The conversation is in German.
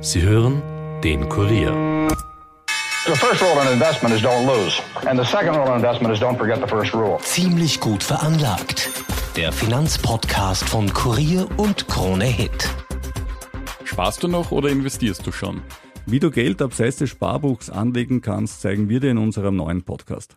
Sie hören den Kurier. Ziemlich gut veranlagt. Der Finanzpodcast von Kurier und Krone Hit. Sparst du noch oder investierst du schon? Wie du Geld abseits des Sparbuchs anlegen kannst, zeigen wir dir in unserem neuen Podcast.